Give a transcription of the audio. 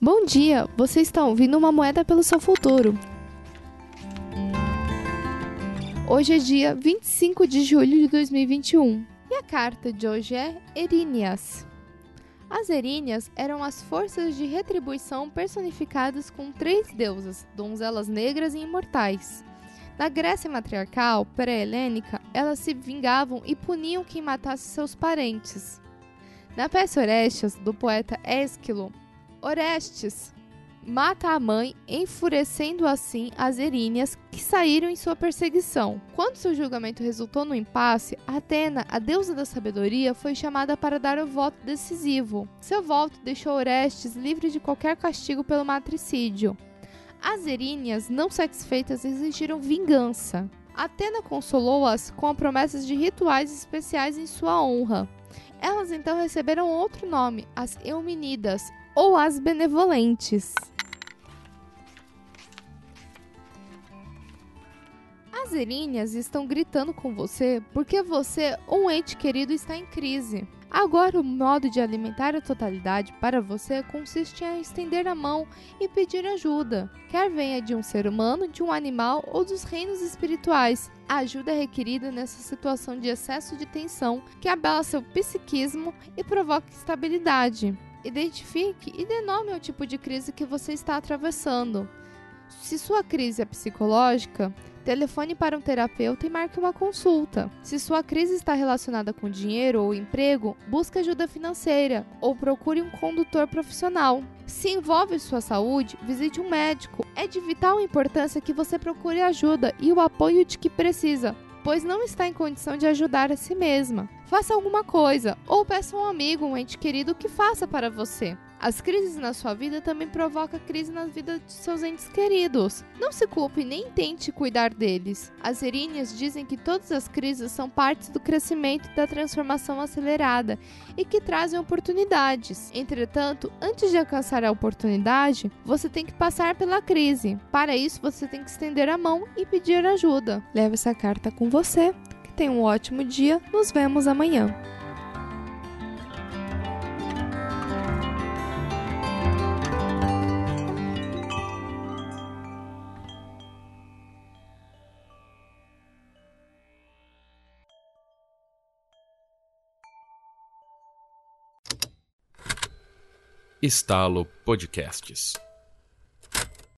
Bom dia, você está ouvindo uma moeda pelo seu futuro. Hoje é dia 25 de julho de 2021 e a carta de hoje é Eríneas. As Eríneas eram as forças de retribuição personificadas com três deusas, donzelas negras e imortais. Na Grécia matriarcal pré-helênica, elas se vingavam e puniam quem matasse seus parentes. Na peça Orestes, do poeta Ésquilo, Orestes mata a mãe, enfurecendo assim as Eríneas que saíram em sua perseguição. Quando seu julgamento resultou no impasse, Atena, a deusa da sabedoria, foi chamada para dar o voto decisivo. Seu voto deixou Orestes livre de qualquer castigo pelo matricídio. As Eríneas, não satisfeitas, exigiram vingança. Atena consolou-as com a promessa de rituais especiais em sua honra. Elas então receberam outro nome, as Eumenidas, ou as Benevolentes. As Eríneas estão gritando com você porque você, um ente querido, está em crise. Agora, o modo de alimentar a totalidade para você consiste em estender a mão e pedir ajuda, quer venha de um ser humano, de um animal ou dos reinos espirituais. A ajuda é requerida nessa situação de excesso de tensão que abala seu psiquismo e provoca instabilidade. Identifique e dê nome ao tipo de crise que você está atravessando. Se sua crise é psicológica, telefone para um terapeuta e marque uma consulta. Se sua crise está relacionada com dinheiro ou emprego, busque ajuda financeira ou procure um condutor profissional. Se envolve sua saúde, visite um médico. É de vital importância que você procure ajuda e o apoio de que precisa, pois não está em condição de ajudar a si mesma. Faça alguma coisa ou peça a um amigo, um ente querido que faça para você. As crises na sua vida também provocam crise na vida de seus entes queridos. Não se culpe nem tente cuidar deles. As Eríneas dizem que todas as crises são partes do crescimento e da transformação acelerada e que trazem oportunidades. Entretanto, antes de alcançar a oportunidade, você tem que passar pela crise. Para isso, você tem que estender a mão e pedir ajuda. Leve essa carta com você. Que tenha um ótimo dia. Nos vemos amanhã. Estalo Podcasts.